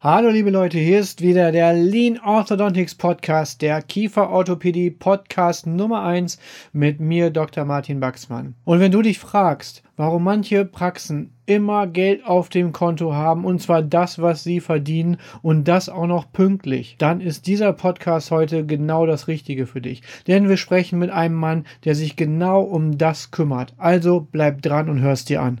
Hallo liebe Leute, hier ist wieder der Lean Orthodontics Podcast, der Kieferorthopädie Podcast Nummer 1 mit mir Dr. Martin Baxmann. Und wenn du dich fragst, warum manche Praxen immer Geld auf dem Konto haben und zwar das, was sie verdienen und das auch noch pünktlich, dann ist dieser Podcast heute genau das Richtige für dich. Denn wir sprechen mit einem Mann, der sich genau um das kümmert. Also bleib dran und hörst dir an.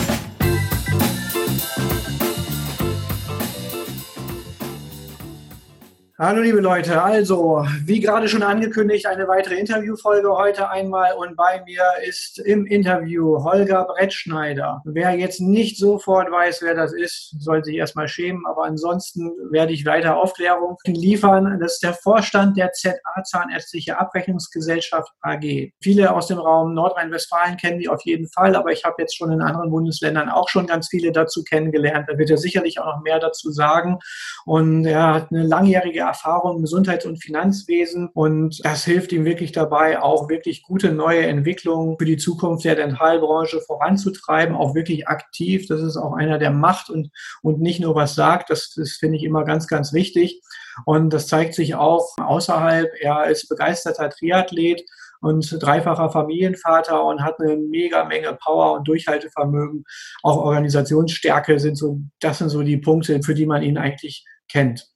Hallo liebe Leute, also wie gerade schon angekündigt, eine weitere Interviewfolge heute einmal und bei mir ist im Interview Holger Brettschneider. Wer jetzt nicht sofort weiß, wer das ist, soll sich erstmal schämen, aber ansonsten werde ich weiter Aufklärung liefern. Das ist der Vorstand der ZA Zahnärztliche Abrechnungsgesellschaft AG. Viele aus dem Raum Nordrhein-Westfalen kennen die auf jeden Fall, aber ich habe jetzt schon in anderen Bundesländern auch schon ganz viele dazu kennengelernt. Da wird er sicherlich auch noch mehr dazu sagen und er hat eine langjährige Erfahrung im Gesundheits- und Finanzwesen und das hilft ihm wirklich dabei, auch wirklich gute neue Entwicklungen für die Zukunft der Dentalbranche voranzutreiben, auch wirklich aktiv. Das ist auch einer, der macht und, und nicht nur was sagt. Das, das finde ich immer ganz, ganz wichtig. Und das zeigt sich auch außerhalb. Er ist begeisterter Triathlet und dreifacher Familienvater und hat eine mega Menge Power und Durchhaltevermögen. Auch Organisationsstärke sind so, das sind so die Punkte, für die man ihn eigentlich kennt.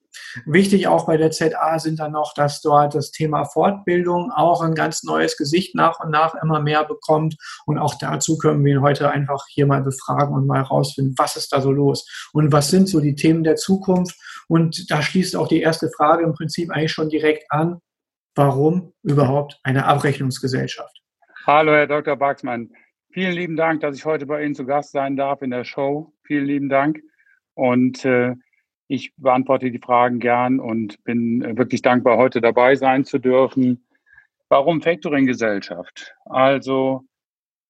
Wichtig auch bei der ZA sind dann noch, dass dort das Thema Fortbildung auch ein ganz neues Gesicht nach und nach immer mehr bekommt. Und auch dazu können wir ihn heute einfach hier mal befragen und mal herausfinden, was ist da so los und was sind so die Themen der Zukunft. Und da schließt auch die erste Frage im Prinzip eigentlich schon direkt an. Warum überhaupt eine Abrechnungsgesellschaft? Hallo, Herr Dr. Baxmann. Vielen lieben Dank, dass ich heute bei Ihnen zu Gast sein darf in der Show. Vielen lieben Dank. Und äh, ich beantworte die Fragen gern und bin äh, wirklich dankbar, heute dabei sein zu dürfen. Warum Factoring-Gesellschaft? Also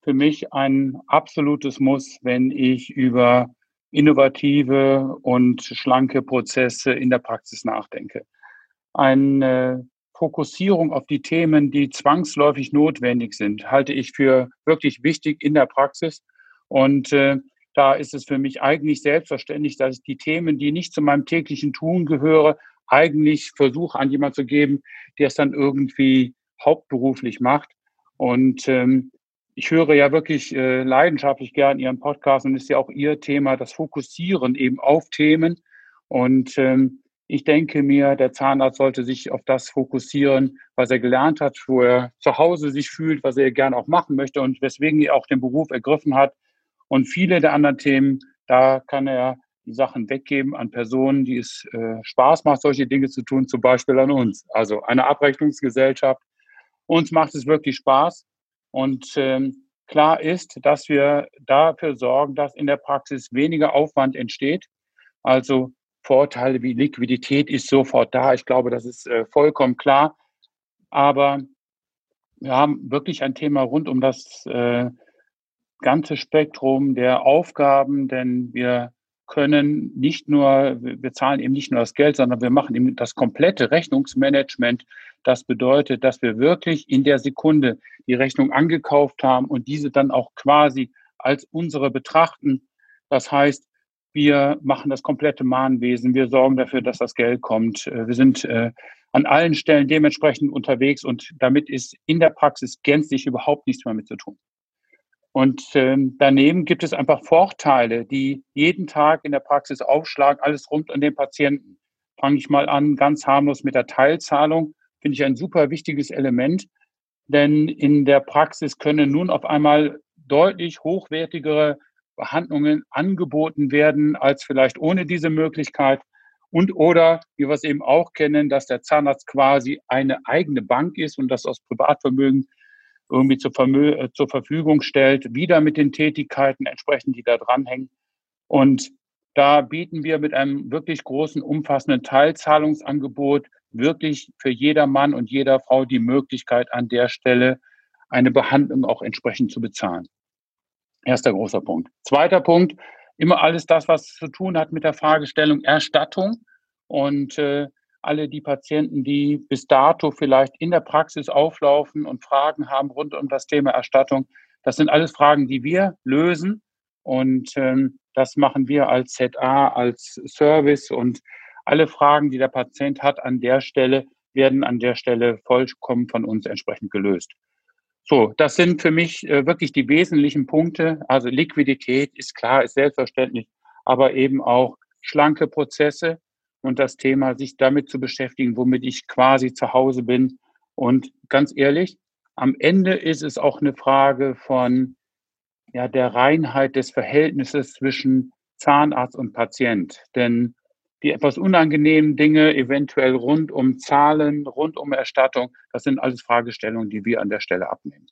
für mich ein absolutes Muss, wenn ich über innovative und schlanke Prozesse in der Praxis nachdenke. Eine Fokussierung auf die Themen, die zwangsläufig notwendig sind, halte ich für wirklich wichtig in der Praxis. Und äh, da ist es für mich eigentlich selbstverständlich, dass ich die Themen, die nicht zu meinem täglichen Tun gehören, eigentlich versuche an jemand zu geben, der es dann irgendwie hauptberuflich macht. Und ähm, ich höre ja wirklich äh, leidenschaftlich gern Ihren Podcast und ist ja auch Ihr Thema, das Fokussieren eben auf Themen. Und ähm, ich denke mir, der Zahnarzt sollte sich auf das fokussieren, was er gelernt hat, wo er zu Hause sich fühlt, was er gerne auch machen möchte und weswegen er auch den Beruf ergriffen hat. Und viele der anderen Themen, da kann er die Sachen weggeben an Personen, die es äh, Spaß macht, solche Dinge zu tun, zum Beispiel an uns. Also eine Abrechnungsgesellschaft. Uns macht es wirklich Spaß. Und ähm, klar ist, dass wir dafür sorgen, dass in der Praxis weniger Aufwand entsteht. Also Vorteile wie Liquidität ist sofort da. Ich glaube, das ist äh, vollkommen klar. Aber wir haben wirklich ein Thema rund um das äh, ganze Spektrum der Aufgaben, denn wir können nicht nur, wir zahlen eben nicht nur das Geld, sondern wir machen eben das komplette Rechnungsmanagement. Das bedeutet, dass wir wirklich in der Sekunde die Rechnung angekauft haben und diese dann auch quasi als unsere betrachten. Das heißt, wir machen das komplette Mahnwesen. Wir sorgen dafür, dass das Geld kommt. Wir sind äh, an allen Stellen dementsprechend unterwegs und damit ist in der Praxis gänzlich überhaupt nichts mehr mit zu tun. Und ähm, daneben gibt es einfach Vorteile, die jeden Tag in der Praxis aufschlagen, alles rund um den Patienten. Fange ich mal an, ganz harmlos mit der Teilzahlung. Finde ich ein super wichtiges Element, denn in der Praxis können nun auf einmal deutlich hochwertigere Behandlungen angeboten werden als vielleicht ohne diese Möglichkeit. Und oder, wie wir es eben auch kennen, dass der Zahnarzt quasi eine eigene Bank ist und das aus Privatvermögen irgendwie zur, Vermö zur Verfügung stellt, wieder mit den Tätigkeiten entsprechend, die da dranhängen. Und Da bieten wir mit einem wirklich großen, umfassenden Teilzahlungsangebot wirklich für jeder Mann und jeder Frau die Möglichkeit, an der Stelle eine Behandlung auch entsprechend zu bezahlen. Erster großer Punkt. Zweiter Punkt, immer alles das, was zu tun hat mit der Fragestellung Erstattung. Und äh, alle die Patienten, die bis dato vielleicht in der Praxis auflaufen und Fragen haben rund um das Thema Erstattung, das sind alles Fragen, die wir lösen. Und ähm, das machen wir als ZA, als Service und alle Fragen, die der Patient hat an der Stelle, werden an der Stelle vollkommen von uns entsprechend gelöst. So, das sind für mich äh, wirklich die wesentlichen Punkte. Also Liquidität ist klar, ist selbstverständlich, aber eben auch schlanke Prozesse und das Thema, sich damit zu beschäftigen, womit ich quasi zu Hause bin. Und ganz ehrlich, am Ende ist es auch eine Frage von ja, der Reinheit des Verhältnisses zwischen Zahnarzt und Patient. Denn die etwas unangenehmen Dinge, eventuell rund um Zahlen, rund um Erstattung, das sind alles Fragestellungen, die wir an der Stelle abnehmen.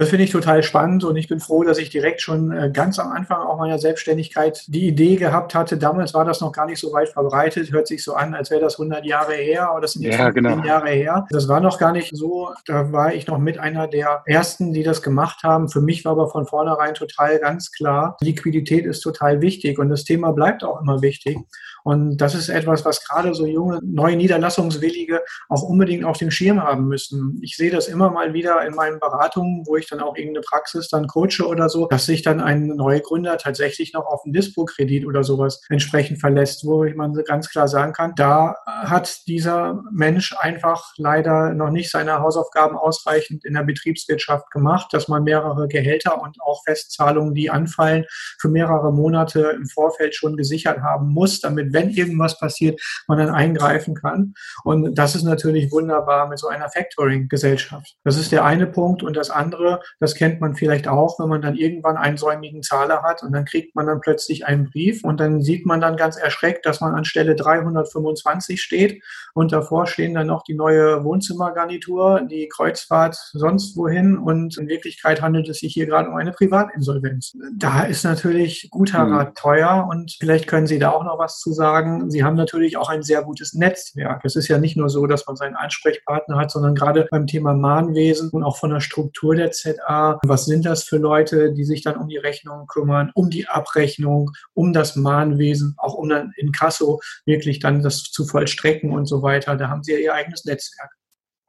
Das finde ich total spannend und ich bin froh, dass ich direkt schon äh, ganz am Anfang auch meiner Selbstständigkeit die Idee gehabt hatte. Damals war das noch gar nicht so weit verbreitet. Hört sich so an, als wäre das 100 Jahre her oder das sind jetzt ja, genau. Jahre her. Das war noch gar nicht so. Da war ich noch mit einer der ersten, die das gemacht haben. Für mich war aber von vornherein total ganz klar, Liquidität ist total wichtig und das Thema bleibt auch immer wichtig. Und das ist etwas, was gerade so junge, neue Niederlassungswillige auch unbedingt auf dem Schirm haben müssen. Ich sehe das immer mal wieder in meinen Beratungen, wo ich dann auch irgendeine Praxis dann coache oder so, dass sich dann ein neuer Gründer tatsächlich noch auf einen Dispo-Kredit oder sowas entsprechend verlässt, wo ich man ganz klar sagen kann, da hat dieser Mensch einfach leider noch nicht seine Hausaufgaben ausreichend in der Betriebswirtschaft gemacht, dass man mehrere Gehälter und auch Festzahlungen, die anfallen, für mehrere Monate im Vorfeld schon gesichert haben muss, damit, wenn irgendwas passiert, man dann eingreifen kann. Und das ist natürlich wunderbar mit so einer Factoring-Gesellschaft. Das ist der eine Punkt. Und das andere, das kennt man vielleicht auch, wenn man dann irgendwann einen säumigen Zahler hat und dann kriegt man dann plötzlich einen Brief und dann sieht man dann ganz erschreckt, dass man an Stelle 325 steht und davor stehen dann noch die neue Wohnzimmergarnitur, die Kreuzfahrt sonst wohin und in Wirklichkeit handelt es sich hier gerade um eine Privatinsolvenz. Da ist natürlich guter mhm. Rat teuer und vielleicht können Sie da auch noch was zu sagen. Sie haben natürlich auch ein sehr gutes Netzwerk. Es ist ja nicht nur so, dass man seinen Ansprechpartner hat, sondern gerade beim Thema Mahnwesen und auch von der Struktur der ZA. Was sind das für Leute, die sich dann um die Rechnung kümmern, um die Abrechnung, um das Mahnwesen, auch um dann in Kasso wirklich dann das zu vollstrecken und so weiter. Da haben Sie ja Ihr eigenes Netzwerk.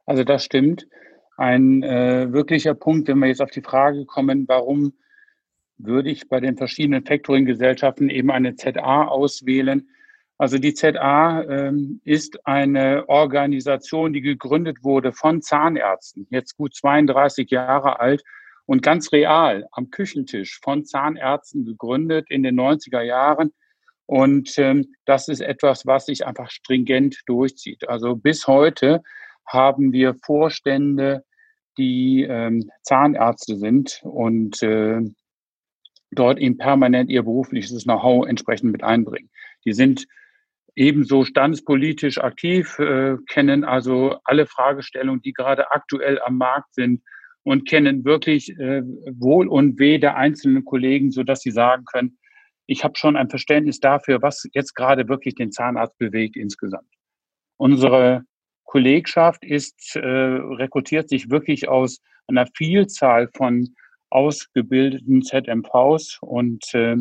Also das stimmt. Ein äh, wirklicher Punkt, wenn wir jetzt auf die Frage kommen, warum würde ich bei den verschiedenen Factoring-Gesellschaften eben eine ZA auswählen. Also die ZA ähm, ist eine Organisation, die gegründet wurde von Zahnärzten, jetzt gut 32 Jahre alt und ganz real am Küchentisch von Zahnärzten gegründet in den 90er Jahren. Und ähm, das ist etwas, was sich einfach stringent durchzieht. Also bis heute haben wir Vorstände, die ähm, Zahnärzte sind und äh, dort eben permanent ihr berufliches Know-how entsprechend mit einbringen. Die sind ebenso standespolitisch aktiv, äh, kennen also alle Fragestellungen, die gerade aktuell am Markt sind und kennen wirklich äh, Wohl und Weh der einzelnen Kollegen, so dass sie sagen können, ich habe schon ein Verständnis dafür, was jetzt gerade wirklich den Zahnarzt bewegt insgesamt. Unsere Kollegschaft ist, äh, rekrutiert sich wirklich aus einer Vielzahl von ausgebildeten ZMVs und äh,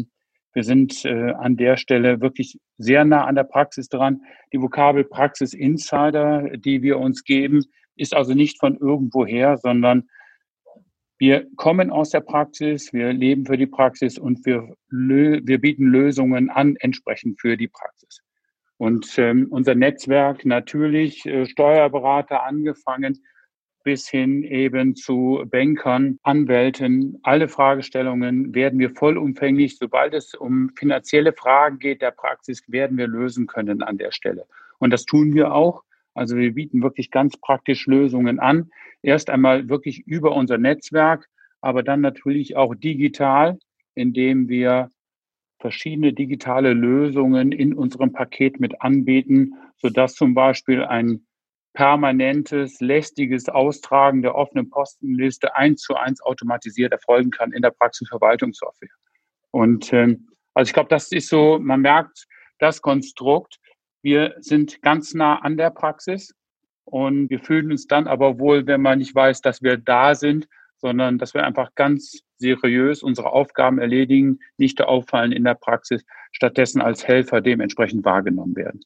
wir sind äh, an der Stelle wirklich sehr nah an der Praxis dran. Die Vokabel Praxis Insider, die wir uns geben, ist also nicht von irgendwoher, sondern wir kommen aus der Praxis, wir leben für die Praxis und wir, wir bieten Lösungen an entsprechend für die Praxis. Und ähm, unser Netzwerk natürlich, äh, Steuerberater angefangen, bis hin eben zu Bankern, Anwälten. Alle Fragestellungen werden wir vollumfänglich, sobald es um finanzielle Fragen geht der Praxis, werden wir lösen können an der Stelle. Und das tun wir auch. Also wir bieten wirklich ganz praktisch Lösungen an. Erst einmal wirklich über unser Netzwerk, aber dann natürlich auch digital, indem wir verschiedene digitale Lösungen in unserem Paket mit anbieten, sodass zum Beispiel ein permanentes, lästiges Austragen der offenen Postenliste eins zu eins automatisiert erfolgen kann in der Praxisverwaltungssoftware. Und ähm, Also ich glaube, das ist so, man merkt das Konstrukt. Wir sind ganz nah an der Praxis und wir fühlen uns dann aber wohl, wenn man nicht weiß, dass wir da sind, sondern dass wir einfach ganz seriös unsere Aufgaben erledigen, nicht auffallen in der Praxis, stattdessen als Helfer dementsprechend wahrgenommen werden.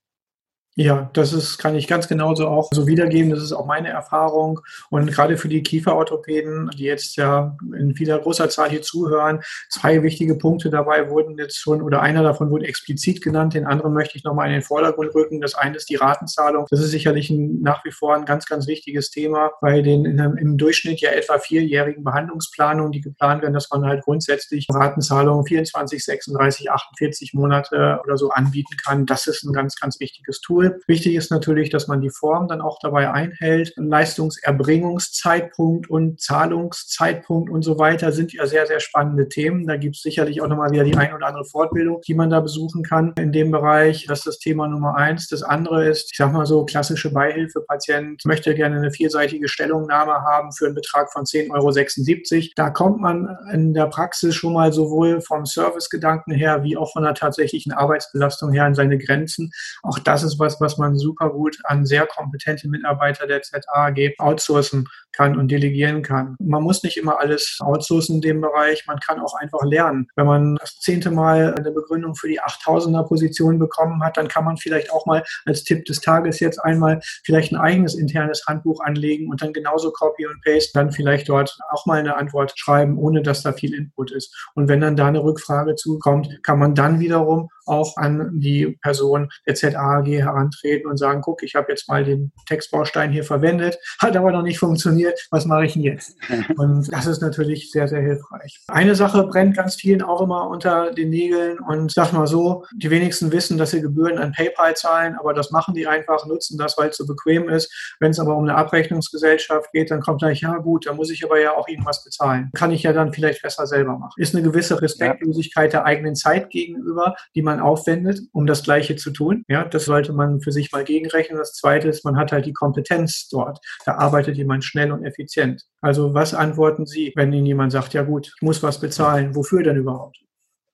Ja, das ist, kann ich ganz genauso auch so wiedergeben. Das ist auch meine Erfahrung. Und gerade für die Kieferorthopäden, die jetzt ja in vieler großer Zahl hier zuhören, zwei wichtige Punkte dabei wurden jetzt schon, oder einer davon wurde explizit genannt, den anderen möchte ich nochmal in den Vordergrund rücken. Das eine ist die Ratenzahlung. Das ist sicherlich ein, nach wie vor ein ganz, ganz wichtiges Thema bei den in, im Durchschnitt ja etwa vierjährigen Behandlungsplanungen, die geplant werden, dass man halt grundsätzlich Ratenzahlungen 24, 36, 48 Monate oder so anbieten kann. Das ist ein ganz, ganz wichtiges Tool. Wichtig ist natürlich, dass man die Form dann auch dabei einhält. Leistungserbringungszeitpunkt und Zahlungszeitpunkt und so weiter sind ja sehr, sehr spannende Themen. Da gibt es sicherlich auch nochmal wieder die ein oder andere Fortbildung, die man da besuchen kann in dem Bereich. Das ist das Thema Nummer eins. Das andere ist, ich sag mal so, klassische Beihilfe. Patient möchte gerne eine vierseitige Stellungnahme haben für einen Betrag von 10,76 Euro. Da kommt man in der Praxis schon mal sowohl vom Servicegedanken her wie auch von der tatsächlichen Arbeitsbelastung her an seine Grenzen. Auch das ist was, was man super gut an sehr kompetente Mitarbeiter der ZAG outsourcen kann und delegieren kann. Man muss nicht immer alles outsourcen in dem Bereich. Man kann auch einfach lernen. Wenn man das zehnte Mal eine Begründung für die 8000er Position bekommen hat, dann kann man vielleicht auch mal als Tipp des Tages jetzt einmal vielleicht ein eigenes internes Handbuch anlegen und dann genauso Copy und Paste dann vielleicht dort auch mal eine Antwort schreiben, ohne dass da viel Input ist. Und wenn dann da eine Rückfrage zukommt, kann man dann wiederum auch an die Person der ZAG herantreten und sagen, guck, ich habe jetzt mal den Textbaustein hier verwendet, hat aber noch nicht funktioniert, was mache ich denn jetzt? Und das ist natürlich sehr, sehr hilfreich. Eine Sache brennt ganz vielen auch immer unter den Nägeln und sag mal so, die wenigsten wissen, dass sie Gebühren an PayPal zahlen, aber das machen die einfach, nutzen das, weil es so bequem ist. Wenn es aber um eine Abrechnungsgesellschaft geht, dann kommt gleich, ja gut, da muss ich aber ja auch irgendwas bezahlen. Kann ich ja dann vielleicht besser selber machen. Ist eine gewisse Respektlosigkeit der eigenen Zeit gegenüber, die man aufwendet, um das Gleiche zu tun. Ja, das sollte man für sich mal gegenrechnen. Das Zweite ist, man hat halt die Kompetenz dort. Da arbeitet jemand schnell und effizient. Also was antworten Sie, wenn Ihnen jemand sagt, ja gut, ich muss was bezahlen, wofür denn überhaupt?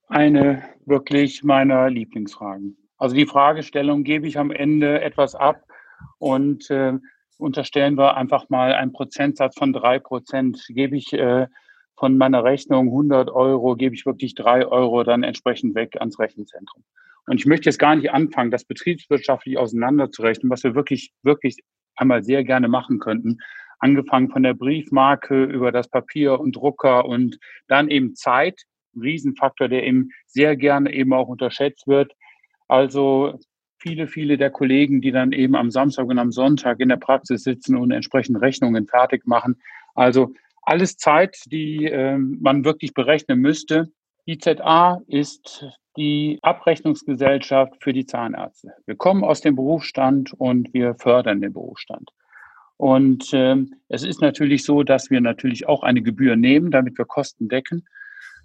Eine wirklich meiner Lieblingsfragen. Also die Fragestellung gebe ich am Ende etwas ab und äh, unterstellen wir einfach mal einen Prozentsatz von drei Prozent. Gebe ich äh, von meiner Rechnung 100 Euro, gebe ich wirklich drei Euro dann entsprechend weg ans Rechenzentrum. Und ich möchte jetzt gar nicht anfangen, das betriebswirtschaftlich auseinanderzurechnen, was wir wirklich, wirklich einmal sehr gerne machen könnten. Angefangen von der Briefmarke über das Papier und Drucker und dann eben Zeit, ein Riesenfaktor, der eben sehr gerne eben auch unterschätzt wird. Also viele, viele der Kollegen, die dann eben am Samstag und am Sonntag in der Praxis sitzen und entsprechend Rechnungen fertig machen. Also alles Zeit, die äh, man wirklich berechnen müsste. Die ZA ist die Abrechnungsgesellschaft für die Zahnärzte. Wir kommen aus dem Berufsstand und wir fördern den Berufsstand. Und äh, es ist natürlich so, dass wir natürlich auch eine Gebühr nehmen, damit wir Kosten decken.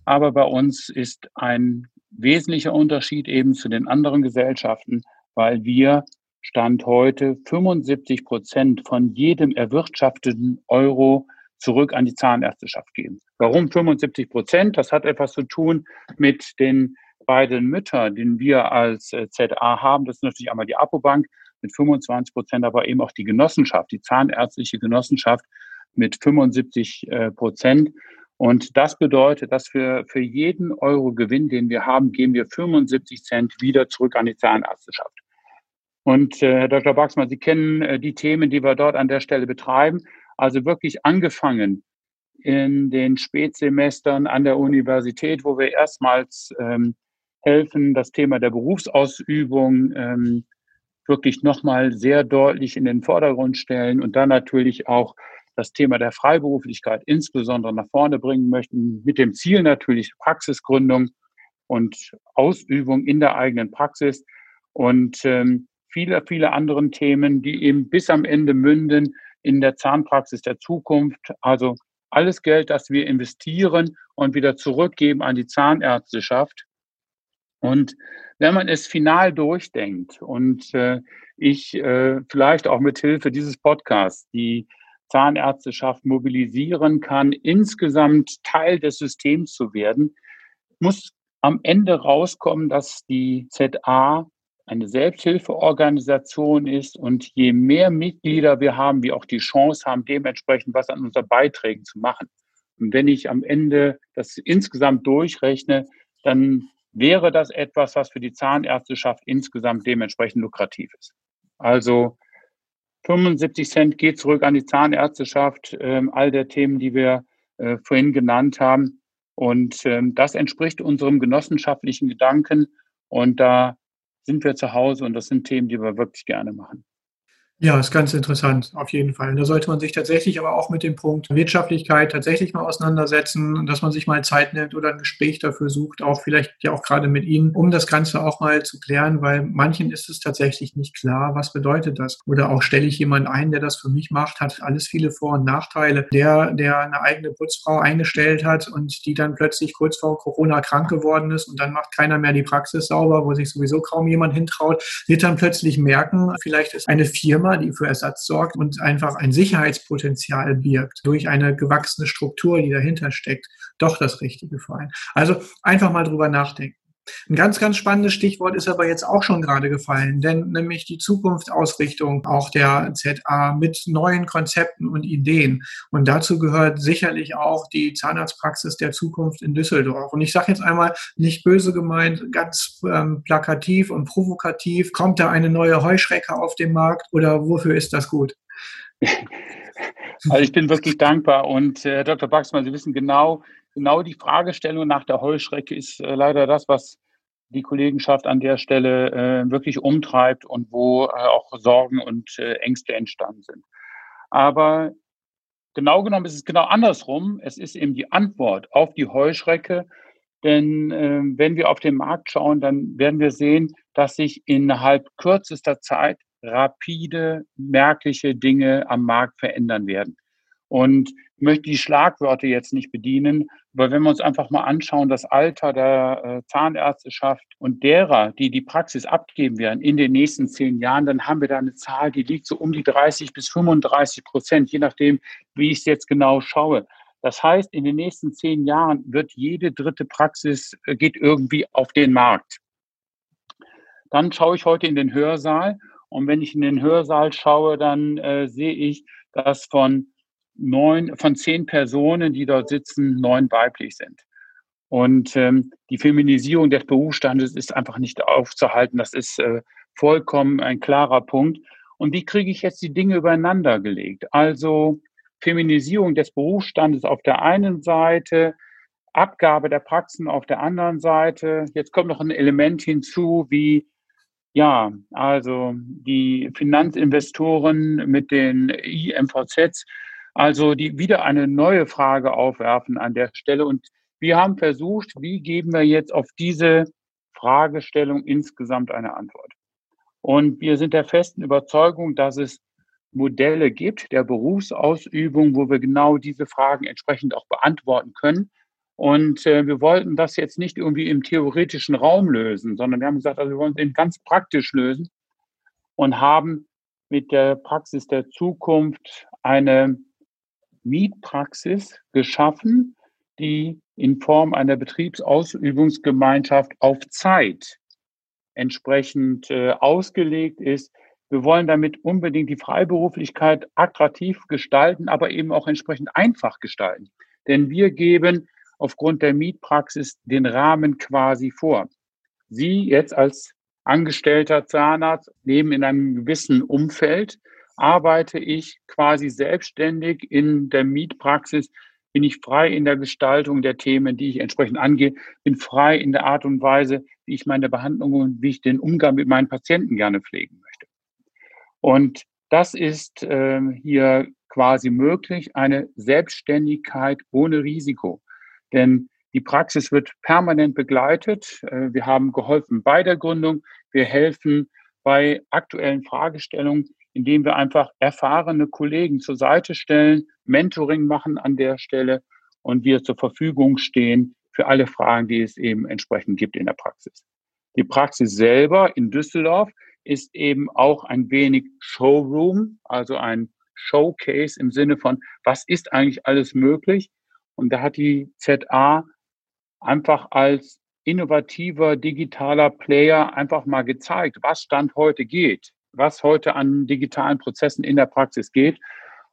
Aber bei uns ist ein wesentlicher Unterschied eben zu den anderen Gesellschaften, weil wir Stand heute 75 Prozent von jedem erwirtschafteten Euro zurück an die Zahnärzteschaft geben. Warum 75 Prozent? Das hat etwas zu tun mit den beiden Müttern, den wir als äh, ZA haben. Das ist natürlich einmal die Apobank mit 25 Prozent, aber eben auch die Genossenschaft, die zahnärztliche Genossenschaft mit 75 äh, Prozent. Und das bedeutet, dass wir für jeden Euro Gewinn, den wir haben, geben wir 75 Cent wieder zurück an die Zahnärzteschaft. Und äh, Herr Dr. Baxmann, Sie kennen äh, die Themen, die wir dort an der Stelle betreiben. Also wirklich angefangen in den Spätsemestern an der Universität, wo wir erstmals ähm, helfen, das Thema der Berufsausübung ähm, wirklich nochmal sehr deutlich in den Vordergrund stellen und dann natürlich auch das Thema der Freiberuflichkeit insbesondere nach vorne bringen möchten, mit dem Ziel natürlich Praxisgründung und Ausübung in der eigenen Praxis. Und ähm, viele, viele anderen Themen, die eben bis am Ende münden in der Zahnpraxis der Zukunft. Also alles Geld, das wir investieren und wieder zurückgeben an die Zahnärzteschaft. Und wenn man es final durchdenkt und äh, ich äh, vielleicht auch mit Hilfe dieses Podcasts die Zahnärzteschaft mobilisieren kann, insgesamt Teil des Systems zu werden, muss am Ende rauskommen, dass die ZA eine Selbsthilfeorganisation ist und je mehr Mitglieder wir haben, wir auch die Chance haben, dementsprechend was an unseren Beiträgen zu machen. Und wenn ich am Ende das insgesamt durchrechne, dann wäre das etwas, was für die Zahnärzteschaft insgesamt dementsprechend lukrativ ist. Also 75 Cent geht zurück an die Zahnärzteschaft, äh, all der Themen, die wir äh, vorhin genannt haben. Und ähm, das entspricht unserem genossenschaftlichen Gedanken. Und da sind wir zu Hause und das sind Themen, die wir wirklich gerne machen. Ja, ist ganz interessant, auf jeden Fall. Da sollte man sich tatsächlich aber auch mit dem Punkt Wirtschaftlichkeit tatsächlich mal auseinandersetzen, dass man sich mal Zeit nimmt oder ein Gespräch dafür sucht, auch vielleicht ja auch gerade mit Ihnen, um das Ganze auch mal zu klären, weil manchen ist es tatsächlich nicht klar, was bedeutet das? Oder auch stelle ich jemanden ein, der das für mich macht, hat alles viele Vor- und Nachteile. Der, der eine eigene Putzfrau eingestellt hat und die dann plötzlich kurz vor Corona krank geworden ist und dann macht keiner mehr die Praxis sauber, wo sich sowieso kaum jemand hintraut, wird dann plötzlich merken, vielleicht ist eine Firma Firma, die für Ersatz sorgt und einfach ein Sicherheitspotenzial birgt durch eine gewachsene Struktur, die dahinter steckt, doch das Richtige für einen. Also einfach mal drüber nachdenken. Ein ganz, ganz spannendes Stichwort ist aber jetzt auch schon gerade gefallen, denn nämlich die Zukunftsausrichtung auch der ZA mit neuen Konzepten und Ideen. Und dazu gehört sicherlich auch die Zahnarztpraxis der Zukunft in Düsseldorf. Und ich sage jetzt einmal nicht böse gemeint, ganz ähm, plakativ und provokativ, kommt da eine neue Heuschrecke auf den Markt oder wofür ist das gut? Also ich bin wirklich dankbar und äh, Dr. Baxmann, Sie wissen genau, genau die Fragestellung nach der Heuschrecke ist äh, leider das, was die Kollegenschaft an der Stelle äh, wirklich umtreibt und wo äh, auch Sorgen und äh, Ängste entstanden sind. Aber genau genommen ist es genau andersrum. Es ist eben die Antwort auf die Heuschrecke. Denn äh, wenn wir auf den Markt schauen, dann werden wir sehen, dass sich innerhalb kürzester Zeit rapide, merkliche Dinge am Markt verändern werden. Und ich möchte die Schlagwörter jetzt nicht bedienen, aber wenn wir uns einfach mal anschauen, das Alter der äh, Zahnärzteschaft und derer, die die Praxis abgeben werden in den nächsten zehn Jahren, dann haben wir da eine Zahl, die liegt so um die 30 bis 35 Prozent, je nachdem, wie ich es jetzt genau schaue. Das heißt, in den nächsten zehn Jahren wird jede dritte Praxis, äh, geht irgendwie auf den Markt. Dann schaue ich heute in den Hörsaal und wenn ich in den Hörsaal schaue, dann äh, sehe ich, dass von neun, von zehn Personen, die dort sitzen, neun weiblich sind. Und ähm, die Feminisierung des Berufsstandes ist einfach nicht aufzuhalten. Das ist äh, vollkommen ein klarer Punkt. Und wie kriege ich jetzt die Dinge übereinander gelegt? Also Feminisierung des Berufsstandes auf der einen Seite, Abgabe der Praxen auf der anderen Seite. Jetzt kommt noch ein Element hinzu, wie ja, also die Finanzinvestoren mit den IMVZs also die wieder eine neue Frage aufwerfen an der Stelle. Und wir haben versucht, wie geben wir jetzt auf diese Fragestellung insgesamt eine Antwort? Und wir sind der festen Überzeugung, dass es Modelle gibt der Berufsausübung, wo wir genau diese Fragen entsprechend auch beantworten können. Und äh, wir wollten das jetzt nicht irgendwie im theoretischen Raum lösen, sondern wir haben gesagt, also wir wollen es eben ganz praktisch lösen und haben mit der Praxis der Zukunft eine Mietpraxis geschaffen, die in Form einer Betriebsausübungsgemeinschaft auf Zeit entsprechend äh, ausgelegt ist. Wir wollen damit unbedingt die Freiberuflichkeit attraktiv gestalten, aber eben auch entsprechend einfach gestalten. Denn wir geben aufgrund der Mietpraxis den Rahmen quasi vor. Sie jetzt als angestellter Zahnarzt leben in einem gewissen Umfeld, arbeite ich quasi selbstständig in der Mietpraxis, bin ich frei in der Gestaltung der Themen, die ich entsprechend angehe, bin frei in der Art und Weise, wie ich meine Behandlung und wie ich den Umgang mit meinen Patienten gerne pflegen möchte. Und das ist äh, hier quasi möglich, eine Selbstständigkeit ohne Risiko. Denn die Praxis wird permanent begleitet. Äh, wir haben geholfen bei der Gründung. Wir helfen bei aktuellen Fragestellungen indem wir einfach erfahrene Kollegen zur Seite stellen, Mentoring machen an der Stelle und wir zur Verfügung stehen für alle Fragen, die es eben entsprechend gibt in der Praxis. Die Praxis selber in Düsseldorf ist eben auch ein wenig Showroom, also ein Showcase im Sinne von, was ist eigentlich alles möglich? Und da hat die ZA einfach als innovativer digitaler Player einfach mal gezeigt, was Stand heute geht, was heute an digitalen Prozessen in der Praxis geht.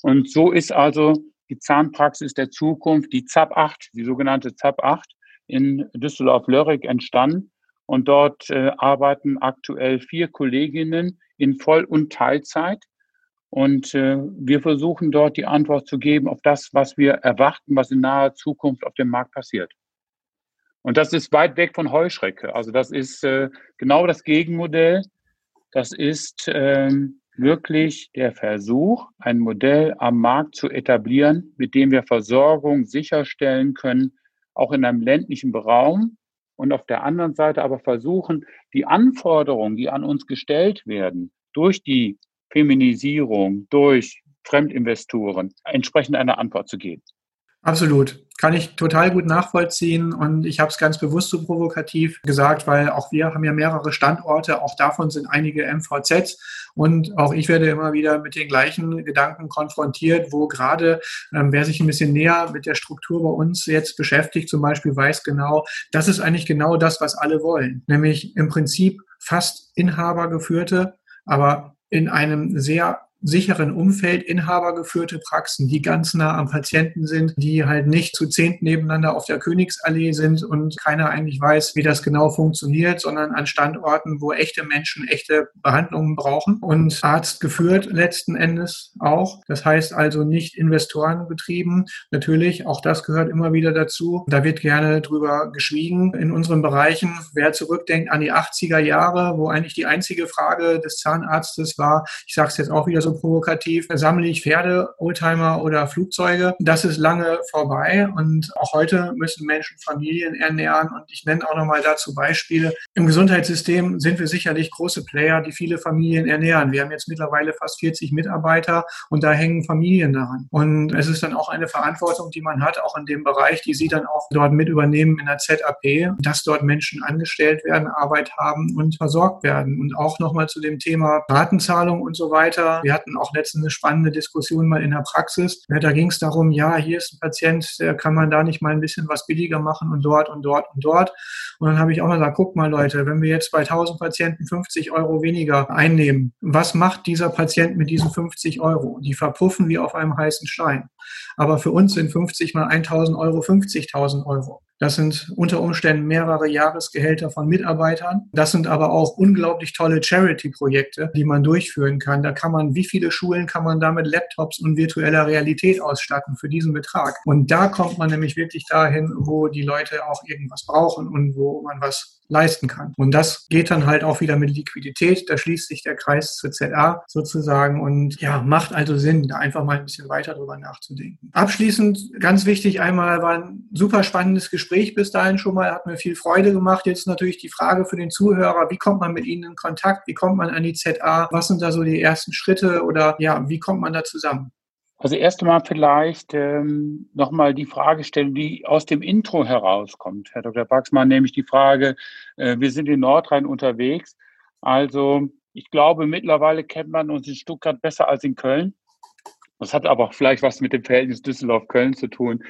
Und so ist also die Zahnpraxis der Zukunft, die ZAP 8, die sogenannte ZAP 8 in Düsseldorf-Lörrick entstanden. Und dort äh, arbeiten aktuell vier Kolleginnen in Voll- und Teilzeit. Und äh, wir versuchen dort die Antwort zu geben auf das, was wir erwarten, was in naher Zukunft auf dem Markt passiert. Und das ist weit weg von Heuschrecke. Also das ist äh, genau das Gegenmodell. Das ist ähm, wirklich der Versuch, ein Modell am Markt zu etablieren, mit dem wir Versorgung sicherstellen können, auch in einem ländlichen Raum. Und auf der anderen Seite aber versuchen, die Anforderungen, die an uns gestellt werden, durch die Feminisierung, durch Fremdinvestoren entsprechend eine Antwort zu geben. Absolut. Kann ich total gut nachvollziehen und ich habe es ganz bewusst so provokativ gesagt, weil auch wir haben ja mehrere Standorte, auch davon sind einige MVZs und auch ich werde immer wieder mit den gleichen Gedanken konfrontiert, wo gerade ähm, wer sich ein bisschen näher mit der Struktur bei uns jetzt beschäftigt, zum Beispiel weiß genau, das ist eigentlich genau das, was alle wollen, nämlich im Prinzip fast inhabergeführte, aber in einem sehr sicheren Umfeld inhabergeführte Praxen, die ganz nah am Patienten sind, die halt nicht zu zehnt nebeneinander auf der Königsallee sind und keiner eigentlich weiß, wie das genau funktioniert, sondern an Standorten, wo echte Menschen echte Behandlungen brauchen und Arzt geführt letzten Endes auch. Das heißt also nicht Investoren betrieben. Natürlich, auch das gehört immer wieder dazu. Da wird gerne drüber geschwiegen in unseren Bereichen. Wer zurückdenkt an die 80er Jahre, wo eigentlich die einzige Frage des Zahnarztes war, ich sage es jetzt auch wieder so provokativ, sammle ich Pferde, Oldtimer oder Flugzeuge. Das ist lange vorbei und auch heute müssen Menschen Familien ernähren und ich nenne auch nochmal dazu Beispiele. Im Gesundheitssystem sind wir sicherlich große Player, die viele Familien ernähren. Wir haben jetzt mittlerweile fast 40 Mitarbeiter und da hängen Familien daran. Und es ist dann auch eine Verantwortung, die man hat, auch in dem Bereich, die Sie dann auch dort mit übernehmen in der ZAP, dass dort Menschen angestellt werden, Arbeit haben und versorgt werden. Und auch nochmal zu dem Thema Ratenzahlung und so weiter. Wir hatten auch letztens eine spannende Diskussion mal in der Praxis. Da ging es darum, ja, hier ist ein Patient, kann man da nicht mal ein bisschen was billiger machen und dort und dort und dort. Und dann habe ich auch mal gesagt, guck mal Leute, wenn wir jetzt bei 1000 Patienten 50 Euro weniger einnehmen, was macht dieser Patient mit diesen 50 Euro? Die verpuffen wie auf einem heißen Stein. Aber für uns sind 50 mal 1000 Euro 50.000 Euro. Das sind unter Umständen mehrere Jahresgehälter von Mitarbeitern. Das sind aber auch unglaublich tolle Charity-Projekte, die man durchführen kann. Da kann man, wie viele Schulen kann man damit Laptops und virtueller Realität ausstatten für diesen Betrag? Und da kommt man nämlich wirklich dahin, wo die Leute auch irgendwas brauchen und wo man was leisten kann. Und das geht dann halt auch wieder mit Liquidität. Da schließt sich der Kreis zur ZA sozusagen und ja, macht also Sinn, da einfach mal ein bisschen weiter drüber nachzudenken. Abschließend ganz wichtig einmal war ein super spannendes Gespräch bis dahin schon mal, hat mir viel Freude gemacht. Jetzt natürlich die Frage für den Zuhörer, wie kommt man mit Ihnen in Kontakt? Wie kommt man an die ZA? Was sind da so die ersten Schritte oder ja, wie kommt man da zusammen? Also erst einmal vielleicht ähm, nochmal die Frage stellen, die aus dem Intro herauskommt, Herr Dr. Baxmann, nämlich die Frage, äh, wir sind in Nordrhein unterwegs. Also ich glaube, mittlerweile kennt man uns in Stuttgart besser als in Köln. Das hat aber auch vielleicht was mit dem Verhältnis Düsseldorf-Köln zu tun.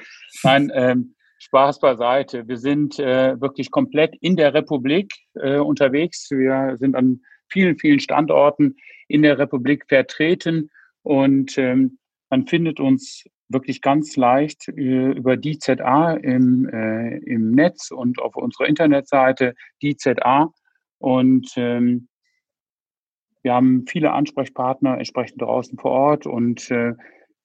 Nein, ähm, Spaß beiseite. Wir sind äh, wirklich komplett in der Republik äh, unterwegs. Wir sind an vielen, vielen Standorten in der Republik vertreten und ähm, man findet uns wirklich ganz leicht äh, über die ZA im, äh, im Netz und auf unserer Internetseite die ZA. Und ähm, wir haben viele Ansprechpartner entsprechend draußen vor Ort und äh,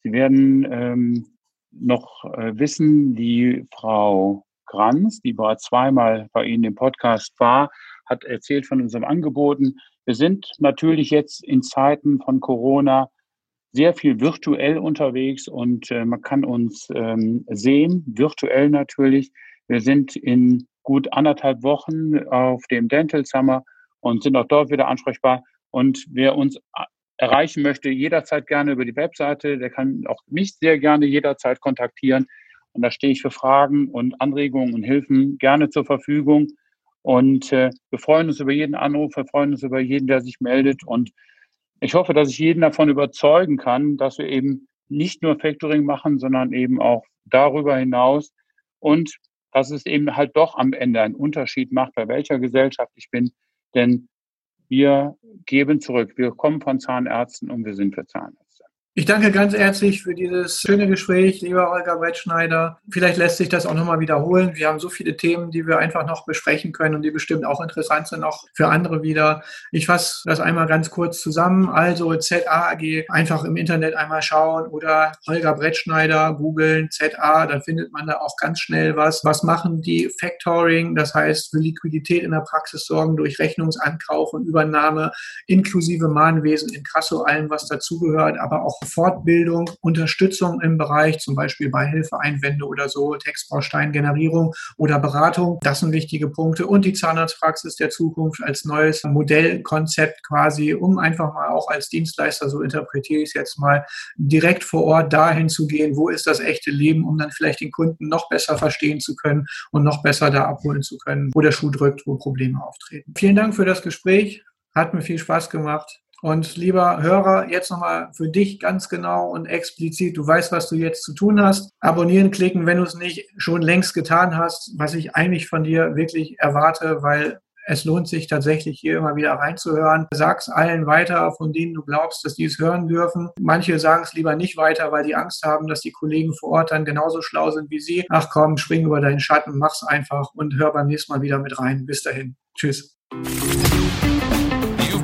Sie werden ähm, noch äh, wissen, die Frau Kranz, die bereits zweimal bei Ihnen im Podcast war, hat erzählt von unseren Angeboten. Wir sind natürlich jetzt in Zeiten von Corona sehr viel virtuell unterwegs und äh, man kann uns ähm, sehen, virtuell natürlich. Wir sind in gut anderthalb Wochen auf dem Dental Summer und sind auch dort wieder ansprechbar. Und wer uns äh, erreichen möchte, jederzeit gerne über die Webseite, der kann auch mich sehr gerne jederzeit kontaktieren. Und da stehe ich für Fragen und Anregungen und Hilfen gerne zur Verfügung. Und äh, wir freuen uns über jeden Anruf, wir freuen uns über jeden, der sich meldet. Und ich hoffe, dass ich jeden davon überzeugen kann, dass wir eben nicht nur Factoring machen, sondern eben auch darüber hinaus. Und dass es eben halt doch am Ende einen Unterschied macht, bei welcher Gesellschaft ich bin. Denn wir geben zurück. Wir kommen von Zahnärzten und wir sind für Zahnärzte. Ich danke ganz herzlich für dieses schöne Gespräch, lieber Olga Brettschneider. Vielleicht lässt sich das auch nochmal wiederholen. Wir haben so viele Themen, die wir einfach noch besprechen können und die bestimmt auch interessant sind, auch für andere wieder. Ich fasse das einmal ganz kurz zusammen. Also ZAG einfach im Internet einmal schauen oder Olga Brettschneider googeln, ZA, dann findet man da auch ganz schnell was. Was machen die? Factoring, das heißt für Liquidität in der Praxis sorgen durch Rechnungsankauf und Übernahme inklusive Mahnwesen, Inkasso, allem, was dazugehört, aber auch Fortbildung, Unterstützung im Bereich, zum Beispiel bei Hilfeeinwände oder so, Textbausteingenerierung oder Beratung. Das sind wichtige Punkte. Und die Zahnarztpraxis der Zukunft als neues Modellkonzept quasi, um einfach mal auch als Dienstleister, so interpretiere ich es jetzt mal, direkt vor Ort dahin zu gehen, wo ist das echte Leben, um dann vielleicht den Kunden noch besser verstehen zu können und noch besser da abholen zu können, wo der Schuh drückt, wo Probleme auftreten. Vielen Dank für das Gespräch. Hat mir viel Spaß gemacht. Und lieber Hörer, jetzt nochmal für dich ganz genau und explizit, du weißt, was du jetzt zu tun hast. Abonnieren klicken, wenn du es nicht schon längst getan hast, was ich eigentlich von dir wirklich erwarte, weil es lohnt sich tatsächlich hier immer wieder reinzuhören. Sag es allen weiter, von denen du glaubst, dass die es hören dürfen. Manche sagen es lieber nicht weiter, weil die Angst haben, dass die Kollegen vor Ort dann genauso schlau sind wie sie. Ach komm, spring über deinen Schatten, mach's einfach und hör beim nächsten Mal wieder mit rein. Bis dahin. Tschüss.